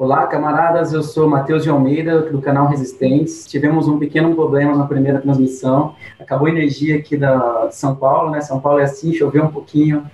Olá, camaradas, eu sou Matheus de Almeida, do canal Resistentes. Tivemos um pequeno problema na primeira transmissão, acabou a energia aqui da, de São Paulo, né? São Paulo é assim, choveu um pouquinho,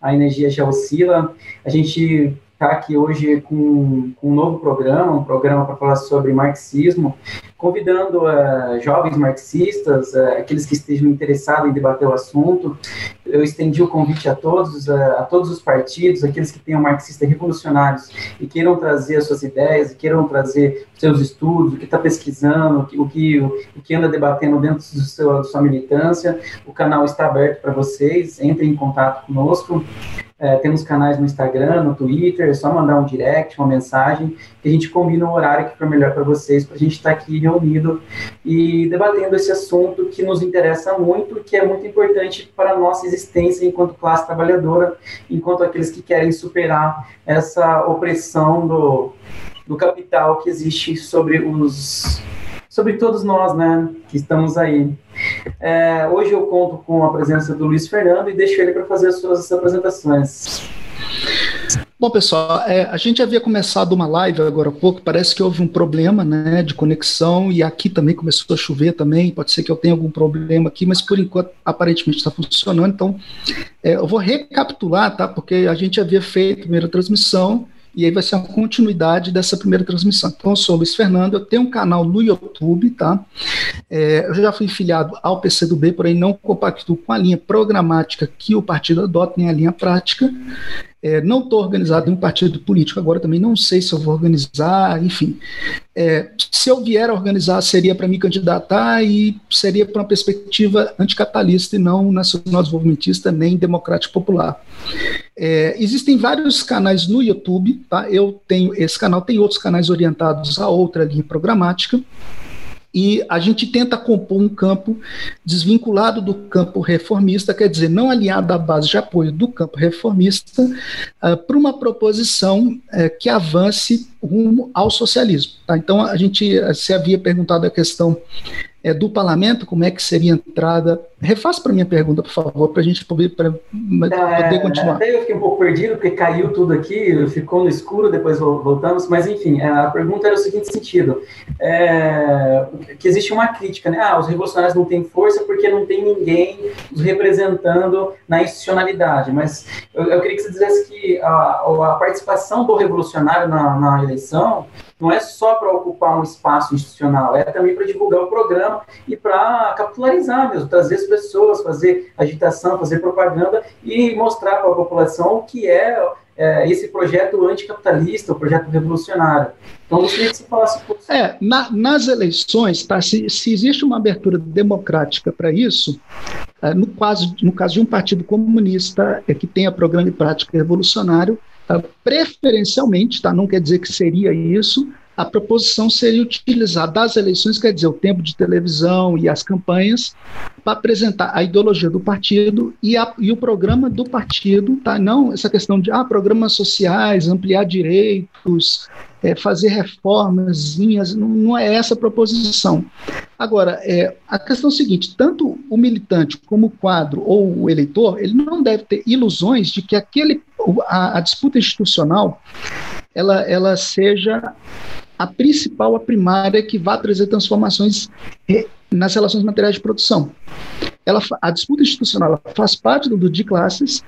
a energia já oscila. A gente está aqui hoje com, com, um novo programa, um programa para falar sobre marxismo, convidando uh, jovens marxistas, uh, aqueles que estejam interessados em debater o assunto. Eu estendi o convite a todos, uh, a todos os partidos, aqueles que tenham marxistas revolucionários e queiram trazer as suas ideias, queiram trazer seus estudos, o que está pesquisando, o que, o que, o que anda debatendo dentro do seu, da sua militância. O canal está aberto para vocês, entrem em contato conosco. É, temos canais no Instagram, no Twitter, é só mandar um direct, uma mensagem, que a gente combina um horário que for melhor para vocês, para a gente estar tá aqui reunido e debatendo esse assunto que nos interessa muito, que é muito importante para a nossa existência enquanto classe trabalhadora, enquanto aqueles que querem superar essa opressão do, do capital que existe sobre os sobre todos nós, né, que estamos aí. É, hoje eu conto com a presença do Luiz Fernando e deixo ele para fazer as suas apresentações. Bom, pessoal, é, a gente havia começado uma live agora há pouco, parece que houve um problema né, de conexão e aqui também começou a chover também, pode ser que eu tenha algum problema aqui, mas por enquanto aparentemente está funcionando, então é, eu vou recapitular, tá, porque a gente havia feito a primeira transmissão e aí vai ser uma continuidade dessa primeira transmissão. Então, eu sou Luiz Fernando, eu tenho um canal no YouTube, tá? É, eu já fui filiado ao PCdoB, porém não compactuo com a linha programática que o partido adota, nem a linha prática. É, não estou organizado em um partido político agora, também não sei se eu vou organizar, enfim. É, se eu vier a organizar, seria para me candidatar e seria para uma perspectiva anticapitalista e não nacional desenvolvimentista nem democrático popular. É, existem vários canais no YouTube, tá? Eu tenho esse canal, tem outros canais orientados a outra linha programática e a gente tenta compor um campo desvinculado do campo reformista, quer dizer, não alinhado à base de apoio do campo reformista, uh, para uma proposição uh, que avance rumo ao socialismo. Tá? Então, a gente se havia perguntado a questão é, do parlamento, como é que seria a entrada? Refaça para minha pergunta, por favor, para a gente poder, pra, é, poder continuar. Até eu fiquei um pouco perdido, porque caiu tudo aqui, ficou no escuro, depois voltamos, mas enfim, a pergunta era o seguinte sentido, é, que existe uma crítica, né? Ah, os revolucionários não têm força porque não tem ninguém os representando na institucionalidade, mas eu, eu queria que você dissesse que a, a participação do revolucionário na, na eleição não é só para ocupar um espaço institucional, é também para divulgar o programa e para capitularizar mesmo, trazer as pessoas, fazer agitação, fazer propaganda e mostrar para a população o que é, é esse projeto anticapitalista, o projeto revolucionário. Então, gostaria que você falasse um pouco. É, na, nas eleições, tá, se, se, existe uma abertura democrática para isso, é, no, caso, no caso de um partido comunista é, que tenha programa de prática revolucionário, preferencialmente, tá? não quer dizer que seria isso, a proposição seria utilizar das eleições, quer dizer, o tempo de televisão e as campanhas, para apresentar a ideologia do partido e, a, e, o programa do partido, tá? não essa questão de ah, programas sociais, ampliar direitos, é, fazer reformas, não, não é essa a proposição. Agora, é, a questão é a seguinte: tanto o militante como o quadro ou o eleitor, ele não deve ter ilusões de que aquele, a, a disputa institucional ela, ela seja a principal, a primária, que vai trazer transformações nas relações materiais de produção. Ela, a disputa institucional faz parte do, do de classes,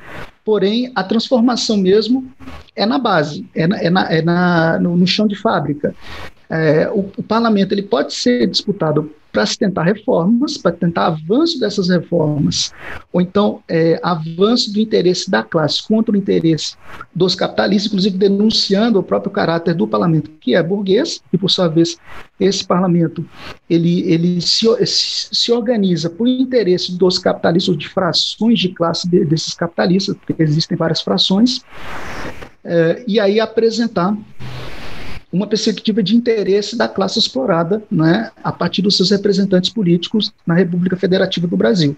porém a transformação mesmo é na base, é, na, é, na, é na, no, no chão de fábrica. É, o, o, parlamento ele pode ser disputado para se tentar reformas, para tentar avanço dessas reformas, ou então é, avanço do interesse da classe contra o interesse dos capitalistas, inclusive denunciando o próprio caráter do parlamento, que é burguês, e por sua vez esse parlamento ele, ele se, se organiza por interesse dos capitalistas, de frações de classe de, desses capitalistas, porque existem várias frações, é, e aí apresentar uma perspectiva de interesse da classe explorada né, a partir dos seus representantes políticos na República Federativa do Brasil.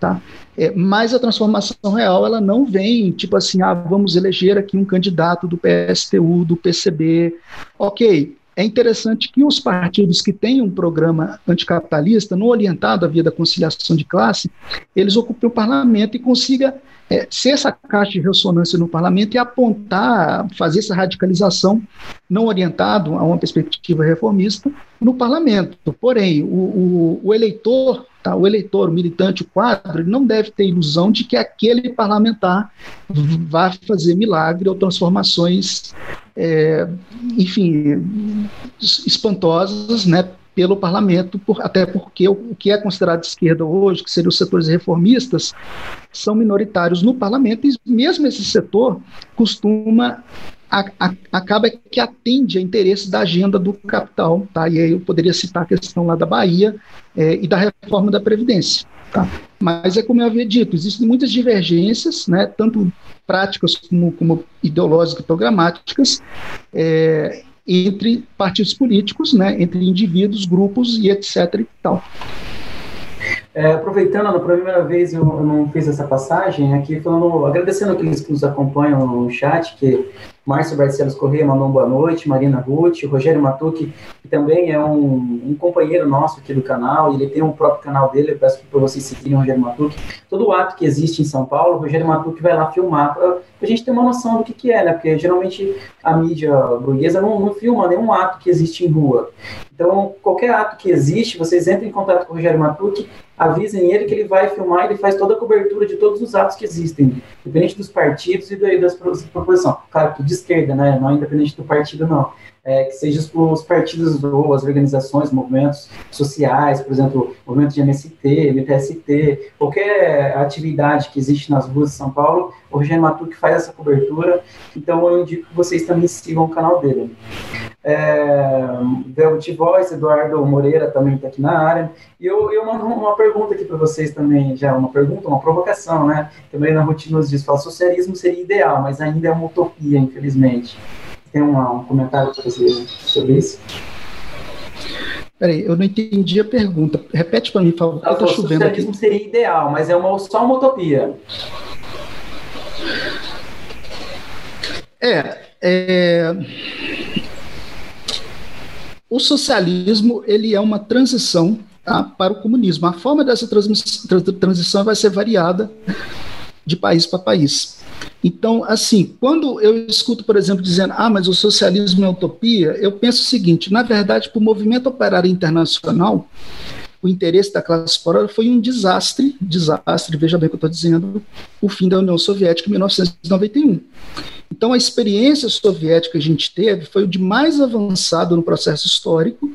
Tá? É, mas a transformação real ela não vem tipo assim, ah, vamos eleger aqui um candidato do PSTU, do PCB. Ok, é interessante que os partidos que têm um programa anticapitalista, não orientado à via da conciliação de classe, eles ocupem o parlamento e consiga é, ser essa caixa de ressonância no parlamento e apontar, fazer essa radicalização não orientado a uma perspectiva reformista no parlamento. Porém, o, o, o eleitor Tá? O eleitor, o militante, o quadro, não deve ter ilusão de que aquele parlamentar vai fazer milagre ou transformações, é, enfim, espantosas, né, pelo parlamento, por, até porque o, que é considerado esquerda hoje, que seriam os setores reformistas, são minoritários no parlamento, e mesmo esse setor costuma a, a, acaba que atende a interesses da agenda do capital, tá? E aí eu poderia citar a questão lá da Bahia é, e da reforma da Previdência, tá? Mas é como eu havia dito, existem muitas divergências, né? Tanto práticas como, como ideológicas e programáticas, é, entre partidos políticos, né? Entre indivíduos, grupos e etc. e tal. É, aproveitando, na primeira vez eu, não fiz essa passagem aqui, falando, agradecendo aqueles que nos acompanham no chat, que Márcio Barcelos Corrêa mandou uma boa noite, Marina Ruth, Rogério Matucci, que também é um, um, companheiro nosso aqui do canal, ele tem um próprio canal dele, eu peço para vocês seguirem o Rogério Matucci. Todo ato que existe em São Paulo, o Rogério Matucci vai lá filmar, para a gente ter uma noção do que, que é, né? Porque geralmente a mídia burguesa não, não filma nenhum ato que existe em rua. Então, qualquer ato que existe, vocês entrem em contato com o Rogério Matucci, avisem ele que ele vai filmar, ele faz toda a cobertura de todos os atos que existem, independente dos partidos e das proposições. Claro, tudo de esquerda, né? Não é independente do partido, não. É, que seja os partidos ou as organizações, movimentos sociais, por exemplo, movimento de MST, MTST, qualquer atividade que existe nas ruas de São Paulo, o Rogério Matuque faz essa cobertura, então eu indico que vocês também sigam o canal dele. É, Velvet Voice, Eduardo Moreira também está aqui na área, e eu, eu mando uma pergunta aqui para vocês também, já uma pergunta, uma provocação, né? Também na rotina nos diz, fala, socialismo seria ideal, mas ainda é uma utopia, infelizmente tem uma, um comentário para fazer sobre isso? Peraí, eu não entendi a pergunta. Repete para mim, por favor, está chovendo aqui. O socialismo seria ideal, mas é uma, só uma utopia. É, é, o socialismo ele é uma transição tá, para o comunismo. A forma dessa transição vai ser variada de país para país. Então, assim, quando eu escuto, por exemplo, dizendo, ah, mas o socialismo é utopia, eu penso o seguinte: na verdade, para o movimento operário internacional, o interesse da classe operária foi um desastre, desastre, veja bem o que eu estou dizendo, o fim da União Soviética em 1991. Então, a experiência soviética que a gente teve foi o de mais avançado no processo histórico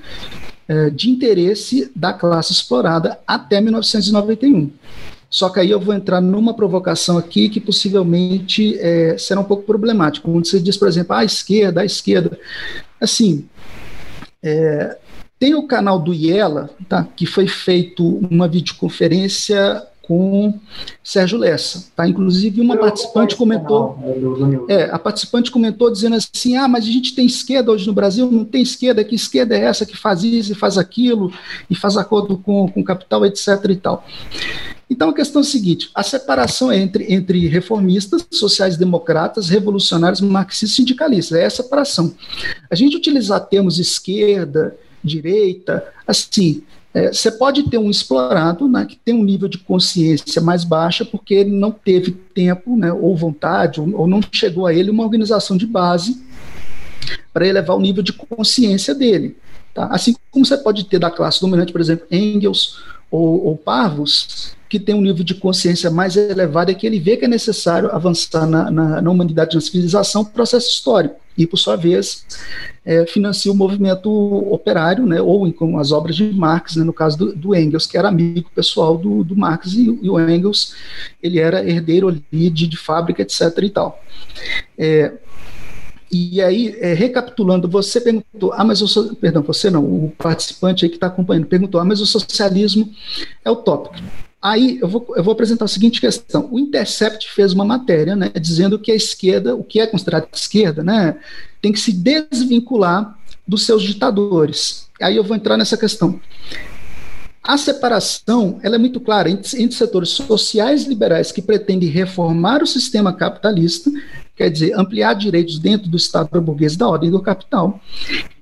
eh, de interesse da classe explorada até 1991. Só que aí eu vou entrar numa provocação aqui que possivelmente é, será um pouco problemático. Quando você diz, por exemplo, a esquerda, a esquerda. Assim, é, tem o canal do Iela, tá, que foi feito uma videoconferência com Sérgio Lessa, tá? Inclusive uma eu participante comentou, é, a participante comentou dizendo assim, ah, mas a gente tem esquerda hoje no Brasil, não tem esquerda, que esquerda é essa que faz isso e faz aquilo e faz acordo com, com capital, etc. e tal. Então a questão é a seguinte: a separação entre, entre reformistas, sociais-democratas, revolucionários, marxistas e sindicalistas. É essa separação. A gente utilizar termos esquerda, direita, assim, é, você pode ter um explorado né, que tem um nível de consciência mais baixa porque ele não teve tempo né, ou vontade, ou, ou não chegou a ele uma organização de base para elevar o nível de consciência dele. Tá? Assim como você pode ter da classe dominante, por exemplo, Engels ou, ou que tem um nível de consciência mais elevado, é que ele vê que é necessário avançar na, na, na humanidade, na civilização, processo histórico, e, por sua vez, é, financia o movimento operário, né, ou com as obras de Marx, né, no caso do, do, Engels, que era amigo pessoal do, do Marx, e, e, o Engels ele era herdeiro ali de, de fábrica, etc. e tal. É, e aí, é, recapitulando, você perguntou, ah, mas o so... perdão, você não, o participante aí que está acompanhando perguntou, ah, mas o socialismo é utópico. Aí eu vou, eu vou apresentar a seguinte questão. O Intercept fez uma matéria né, dizendo que a esquerda, o que é considerado esquerda, né, tem que se desvincular dos seus ditadores. Aí eu vou entrar nessa questão. A separação ela é muito clara entre, entre setores sociais liberais que pretendem reformar o sistema capitalista quer dizer, ampliar direitos dentro do Estado burguês da ordem do capital,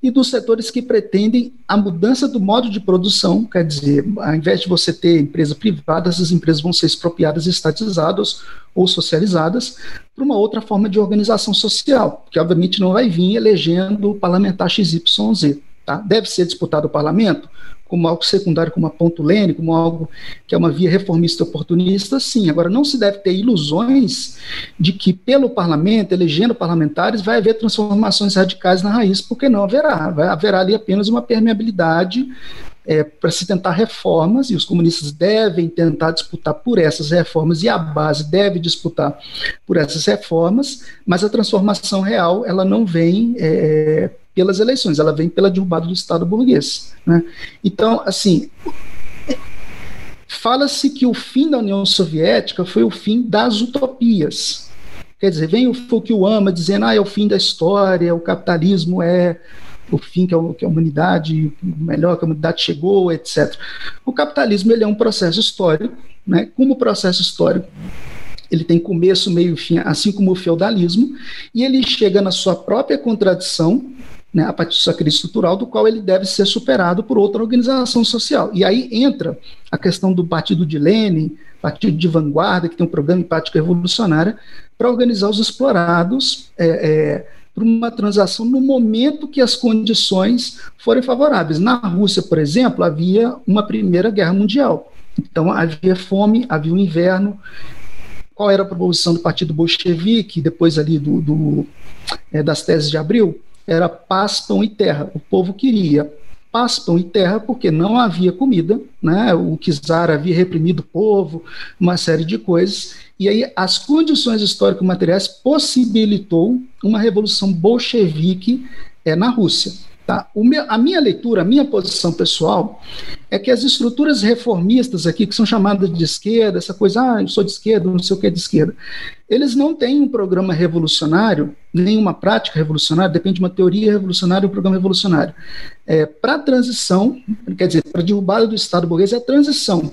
e dos setores que pretendem a mudança do modo de produção, quer dizer, ao invés de você ter empresa privada, essas empresas vão ser expropriadas, estatizadas ou socializadas para uma outra forma de organização social, que obviamente não vai vir elegendo o parlamentar XYZ. Tá? Deve ser disputado o parlamento? Como algo secundário, como a ponto lene, como algo que é uma via reformista oportunista, sim. Agora, não se deve ter ilusões de que, pelo parlamento, elegendo parlamentares, vai haver transformações radicais na raiz, porque não haverá. Vai, haverá ali apenas uma permeabilidade é, para se tentar reformas, e os comunistas devem tentar disputar por essas reformas, e a base deve disputar por essas reformas, mas a transformação real, ela não vem é, pelas eleições, ela vem pela derrubada do Estado burguês. Né? Então, assim, fala-se que o fim da União Soviética foi o fim das utopias. Quer dizer, vem o Fukuyama dizendo, ah, é o fim da história, o capitalismo é o fim que a, humanidade, melhor que a humanidade chegou, etc. O capitalismo ele é um processo histórico, né? Como processo histórico, ele tem começo, meio e fim, assim como o feudalismo, e ele chega na sua própria contradição, né, a partir de sua crise estrutural, do qual ele deve ser superado por outra organização social. E aí entra a questão do partido de Lenin, partido de vanguarda, que tem um programa de prática revolucionária, para organizar os explorados é, é, para uma transação no momento que as condições forem favoráveis. Na Rússia, por exemplo, havia uma Primeira Guerra Mundial. Então havia fome, havia um inverno. Qual era a proposição do Partido Bolchevique, depois ali do, do é, das teses de abril? Era paz, pão e terra. O povo queria paz, pão e terra, porque não havia comida, né? o czar havia reprimido o povo, uma série de coisas, e aí as condições histórico-materiais possibilitou uma revolução bolchevique é, na Rússia. Tá? Meu, a minha leitura, a minha posição pessoal, é que as estruturas reformistas aqui, que são chamadas de esquerda, essa coisa, ah, eu sou de esquerda, não sei o que é de esquerda, eles não têm um programa revolucionário, nenhuma prática revolucionária, depende de uma teoria revolucionária e um programa revolucionário. É, para a transição, quer dizer, para a derrubada do Estado burguês, é a transição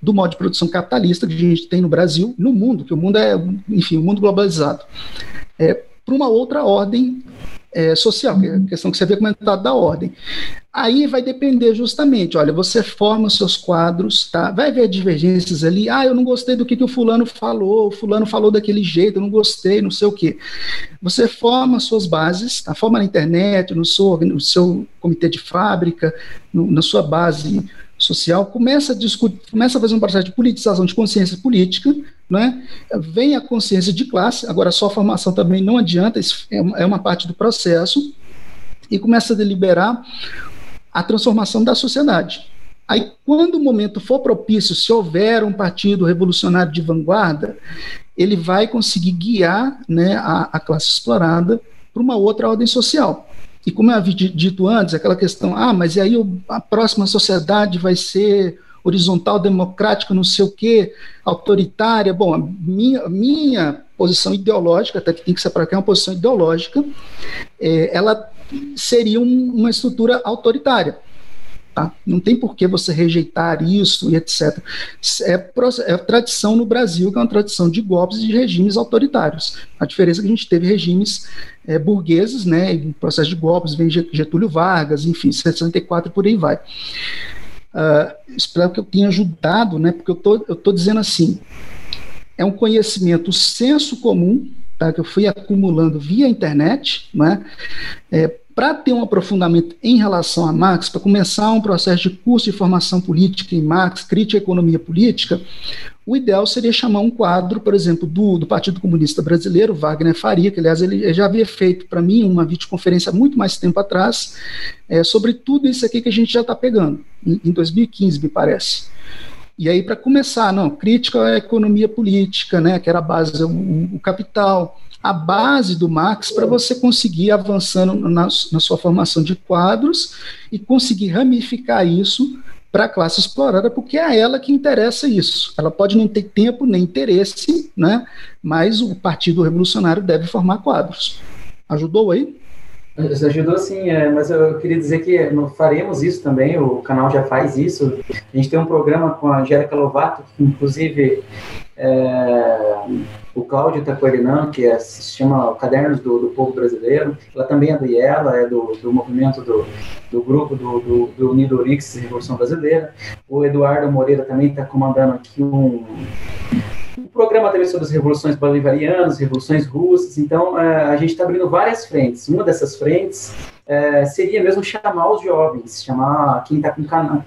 do modo de produção capitalista que a gente tem no Brasil, no mundo, que o mundo é, enfim, o mundo globalizado, é, para uma outra ordem é, social, que é a questão que você havia comentado da ordem. Aí vai depender justamente, olha, você forma seus quadros, tá? Vai haver divergências ali, ah, eu não gostei do que, que o fulano falou, o fulano falou daquele jeito, eu não gostei, não sei o quê. Você forma suas bases, tá? Forma na internet, no seu, no seu comitê de fábrica, no, na sua base social, começa a discutir, começa a fazer um processo de politização de consciência política, né? vem a consciência de classe, agora só a formação também não adianta, isso é uma, é uma parte do processo, e começa a deliberar a transformação da sociedade. Aí, quando o momento for propício, se houver um partido revolucionário de vanguarda, ele vai conseguir guiar né, a, a classe explorada para uma outra ordem social. E como eu havia dito antes, aquela questão, ah, mas e aí a próxima sociedade vai ser horizontal, democrática, não sei o quê, autoritária. Bom, a minha, minha posição ideológica, até que tem que separar que é uma posição ideológica, é, ela seria um, uma estrutura autoritária. Tá? Não tem por que você rejeitar isso e etc. É, é tradição no Brasil, que é uma tradição de golpes e de regimes autoritários. A diferença é que a gente teve regimes é, burgueses, né, em processo de golpes, vem Getúlio Vargas, enfim, 64 por aí vai. Uh, espero que eu tenha ajudado, né, porque eu tô, eu tô dizendo assim, é um conhecimento senso comum, tá, que eu fui acumulando via internet, né, é, para ter um aprofundamento em relação a Marx, para começar um processo de curso de formação política em Marx, crítica à economia política, o ideal seria chamar um quadro, por exemplo, do, do Partido Comunista Brasileiro, Wagner Faria, que aliás ele já havia feito para mim uma videoconferência muito mais tempo atrás, é, sobre tudo isso aqui que a gente já está pegando, em, em 2015, me parece. E aí, para começar, não, crítica à economia política, né, que era a base, o, o capital, a base do Max para você conseguir avançando na, na, sua formação de quadros e conseguir ramificar isso para a classe explorada, porque é ela que interessa isso. Ela pode não ter tempo nem interesse, né? mas o Partido Revolucionário deve formar quadros. Ajudou aí? Ajudou sim, é, mas eu queria dizer que faremos isso também, o canal já faz isso. A gente tem um programa com a Angélica Lovato, que inclusive é, o Cláudio coordenando, que é, se chama Cadernos do, do Povo Brasileiro. Ela também é do IELA, é do, do movimento do, do grupo do, do, do Unido Orix Revolução Brasileira. O Eduardo Moreira também está comandando aqui um, um programa também sobre as revoluções bolivarianas, revoluções russas. Então, é, a gente está abrindo várias frentes. Uma dessas frentes é, seria mesmo chamar os jovens, chamar quem está com canal,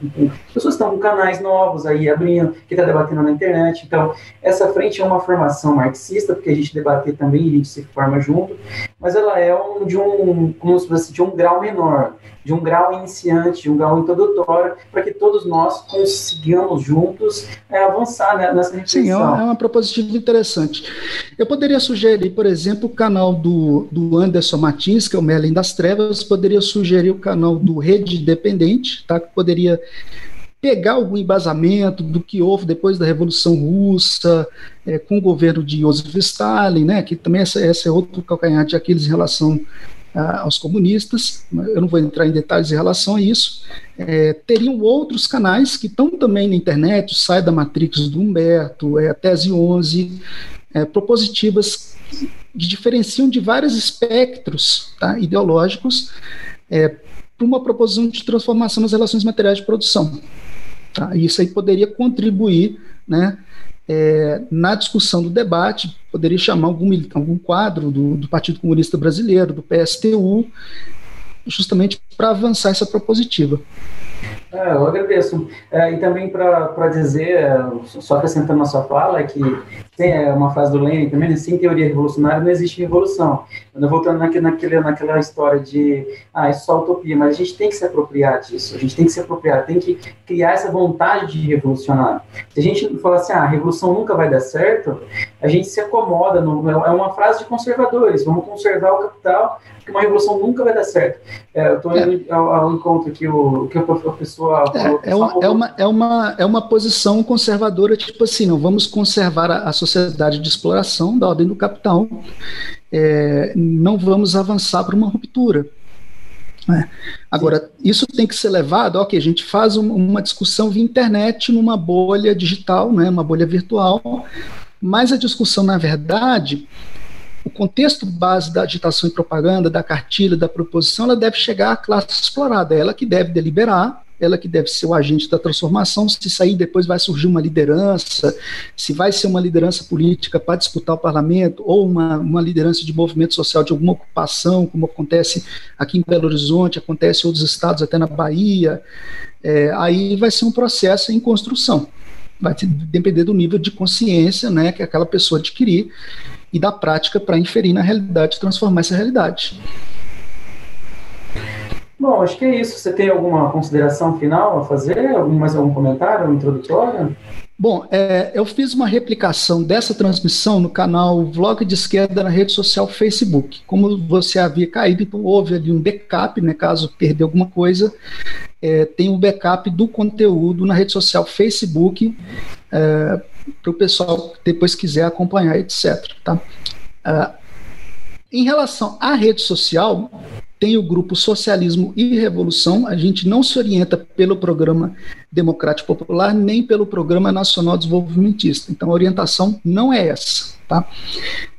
pessoas que estão com canais novos aí abrindo, que está debatendo na internet. Então, essa frente é uma formação marxista, porque a gente debater também, a gente se forma junto, mas ela é um, de um, como se fosse de um grau menor, de um grau iniciante, de um grau introdutório, para que todos nós consigamos juntos é, avançar né, nessa reflexão. Sim, é uma, é uma propositiva interessante. Eu poderia sugerir, por exemplo, o canal do, do Anderson Martins, que é o Merlin das Trevas, poderia sugerir o canal do Rede Independente, tá? que poderia pegar algum embasamento do que houve depois da Revolução Russa, é, com o governo de Joseph Stalin, né, que também essa, essa é outro calcanhar de Aquiles em relação a, aos comunistas, eu não vou entrar em detalhes em relação a isso. É, teriam outros canais que estão também na internet, o Sai da Matrix do Humberto, é, a Tese 11, é, propositivas diferenciam de vários espectros tá, ideológicos é, para uma proposição de transformação nas relações materiais de produção. Tá? Isso aí poderia contribuir né, é, na discussão do debate, poderia chamar algum, algum quadro do, do Partido Comunista Brasileiro, do PSTU, justamente para avançar essa propositiva. É, eu agradeço. É, e também para dizer, só acrescentando na sua fala, que tem é uma frase do Lenin também, né, sem teoria revolucionária não existe revolução. Voltando naquele, naquele, naquela história de, ah, é só utopia, mas a gente tem que se apropriar disso, a gente tem que se apropriar, tem que criar essa vontade de revolucionar. Se a gente falar assim, ah, a revolução nunca vai dar certo, a gente se acomoda, no, é uma frase de conservadores, vamos conservar o capital, porque uma revolução nunca vai dar certo. É, eu estou indo é. ao, ao, encontro que o que a pessoa falou. É, é, uma, é, uma, é, uma, é uma posição conservadora, tipo assim, não vamos conservar a, a sociedade de exploração da ordem do capital, é, não vamos avançar para uma ruptura. É. Agora, isso tem que ser levado, ok, a gente faz uma, uma discussão via internet numa bolha digital, né, uma bolha virtual, mas a discussão, na verdade, o contexto base da agitação e propaganda, da cartilha, da proposição, ela deve chegar à classe explorada, ela que deve deliberar, ela que deve ser o agente da transformação. Se sair depois vai surgir uma liderança, se vai ser uma liderança política para disputar o parlamento, ou uma, uma liderança de movimento social de alguma ocupação, como acontece aqui em Belo Horizonte, acontece em outros estados, até na Bahia, é, aí vai ser um processo em construção. Vai depender do nível de consciência né, que aquela pessoa adquirir e da prática para inferir na realidade, transformar essa realidade. Bom, acho que é isso. Você tem alguma consideração final a fazer? Algum, mais algum comentário introdutório? Bom, é, eu fiz uma replicação dessa transmissão no canal Vlog de Esquerda na rede social Facebook. Como você havia caído, então houve ali um backup, né, caso perder alguma coisa, é, tem um backup do conteúdo na rede social Facebook, é, para o pessoal depois quiser acompanhar, etc. Tá? Uh, em relação à rede social, tem o grupo Socialismo e Revolução. A gente não se orienta pelo Programa Democrático Popular nem pelo Programa Nacional Desenvolvimentista. Então, a orientação não é essa. Tá?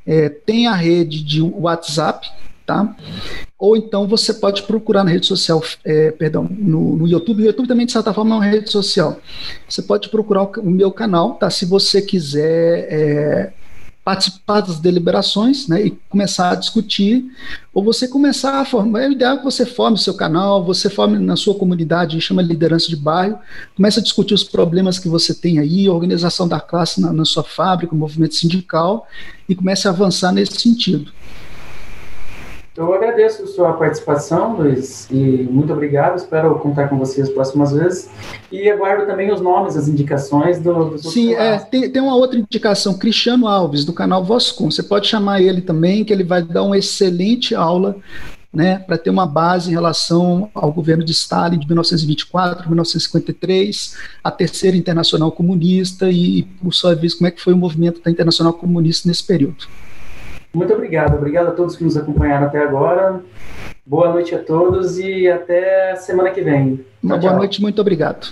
É, tem a rede de WhatsApp, tá? Ou então você pode procurar na rede social, é, perdão, no, no, YouTube. O YouTube também, de certa forma, é uma rede social. Você pode procurar o, o meu canal, tá? Se você quiser é, participar das deliberações, né? E começar a discutir, ou você começar a formar. É ideal que você forme o seu canal, você forme na sua comunidade, chama liderança de bairro, comece a discutir os problemas que você tem aí, organização da classe na, na sua fábrica, movimento sindical, e comece a avançar nesse sentido. Eu agradeço a sua participação, Luiz, e muito obrigado. Espero contar com vocês as próximas vezes. E aguardo também os nomes, as indicações do. do Sim, é, tem, tem uma outra indicação, Cristiano Alves, do canal Voscom. Você pode chamar ele também, que ele vai dar uma excelente aula né, para ter uma base em relação ao governo de Stalin de 1924, 1953, a terceira internacional comunista e, por sua vez, como é que foi o movimento da internacional comunista nesse período. Muito obrigado. Obrigado a todos que nos acompanharam até agora. Boa noite a todos e até semana que vem. Uma boa noite, muito obrigado.